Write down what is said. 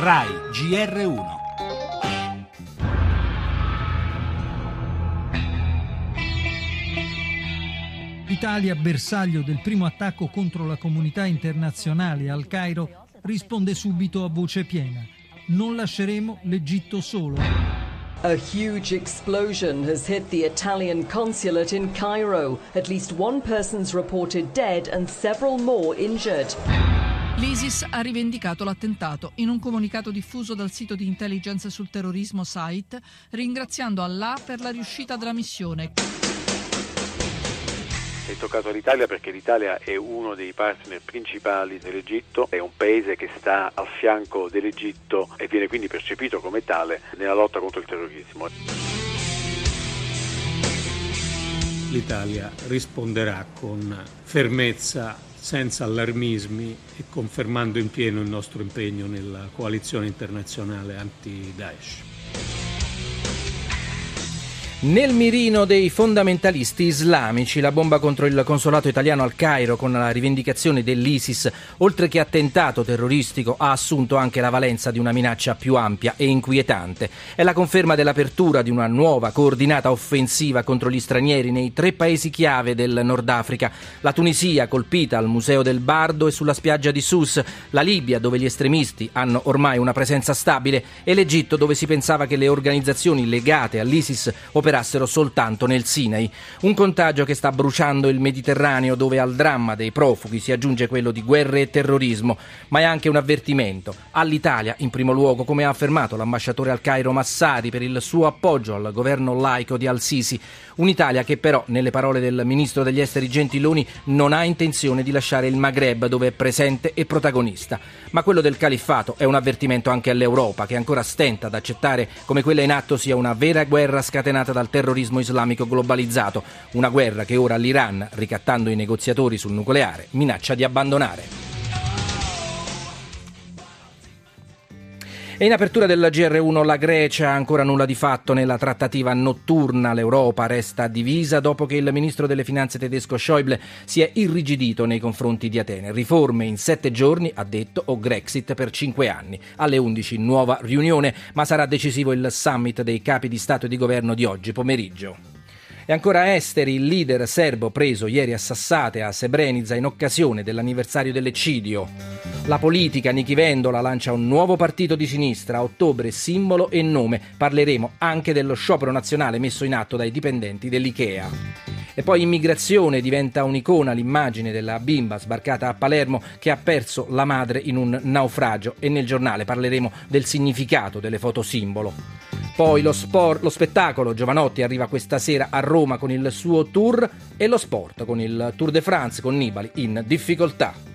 RAI GR1 L'Italia, bersaglio del primo attacco contro la comunità internazionale al Cairo, risponde subito a voce piena. Non lasceremo l'Egitto solo. A huge explosion has hit the Italian consulate in Cairo. At least one person's reported dead and several more injured. L'ISIS ha rivendicato l'attentato in un comunicato diffuso dal sito di intelligence sul terrorismo Site, ringraziando Allah per la riuscita della missione. È toccato all'Italia perché l'Italia è uno dei partner principali dell'Egitto, è un paese che sta al fianco dell'Egitto e viene quindi percepito come tale nella lotta contro il terrorismo. L'Italia risponderà con fermezza, senza allarmismi e confermando in pieno il nostro impegno nella coalizione internazionale anti-Daesh. Nel mirino dei fondamentalisti islamici, la bomba contro il consolato italiano al Cairo con la rivendicazione dell'ISIS, oltre che attentato terroristico, ha assunto anche la valenza di una minaccia più ampia e inquietante. È la conferma dell'apertura di una nuova coordinata offensiva contro gli stranieri nei tre paesi chiave del Nord Africa. La Tunisia, colpita al Museo del Bardo e sulla spiaggia di Sus, la Libia, dove gli estremisti hanno ormai una presenza stabile, e l'Egitto, dove si pensava che le organizzazioni legate all'ISIS operassero operassero soltanto nel Sinai. Un contagio che sta bruciando il Mediterraneo dove al dramma dei profughi si aggiunge quello di guerre e terrorismo, ma è anche un avvertimento all'Italia in primo luogo, come ha affermato l'ambasciatore al Cairo Massari per il suo appoggio al governo laico di Al-Sisi. Un'Italia che però, nelle parole del ministro degli esteri Gentiloni, non ha intenzione di lasciare il Maghreb dove è presente e protagonista. Ma quello del califfato è un avvertimento anche all'Europa che ancora stenta ad accettare come quella in atto sia una vera guerra scatenata dal terrorismo islamico globalizzato, una guerra che ora l'Iran, ricattando i negoziatori sul nucleare, minaccia di abbandonare. E in apertura della GR1 la Grecia ancora nulla di fatto nella trattativa notturna. L'Europa resta divisa dopo che il ministro delle finanze tedesco Schäuble si è irrigidito nei confronti di Atene. Riforme in sette giorni, ha detto, o Grexit per cinque anni. Alle 11 nuova riunione, ma sarà decisivo il summit dei capi di Stato e di Governo di oggi pomeriggio. E ancora Esteri, il leader serbo preso ieri a Sassate a Srebrenica in occasione dell'anniversario dell'eccidio. La politica, Nichi Vendola lancia un nuovo partito di sinistra, a ottobre simbolo e nome. Parleremo anche dello sciopero nazionale messo in atto dai dipendenti dell'IKEA. E poi immigrazione diventa un'icona l'immagine della bimba sbarcata a Palermo che ha perso la madre in un naufragio e nel giornale parleremo del significato delle foto simbolo. Poi lo, sport, lo spettacolo, Giovanotti arriva questa sera a Roma con il suo tour e lo sport con il Tour de France con Nibali in difficoltà.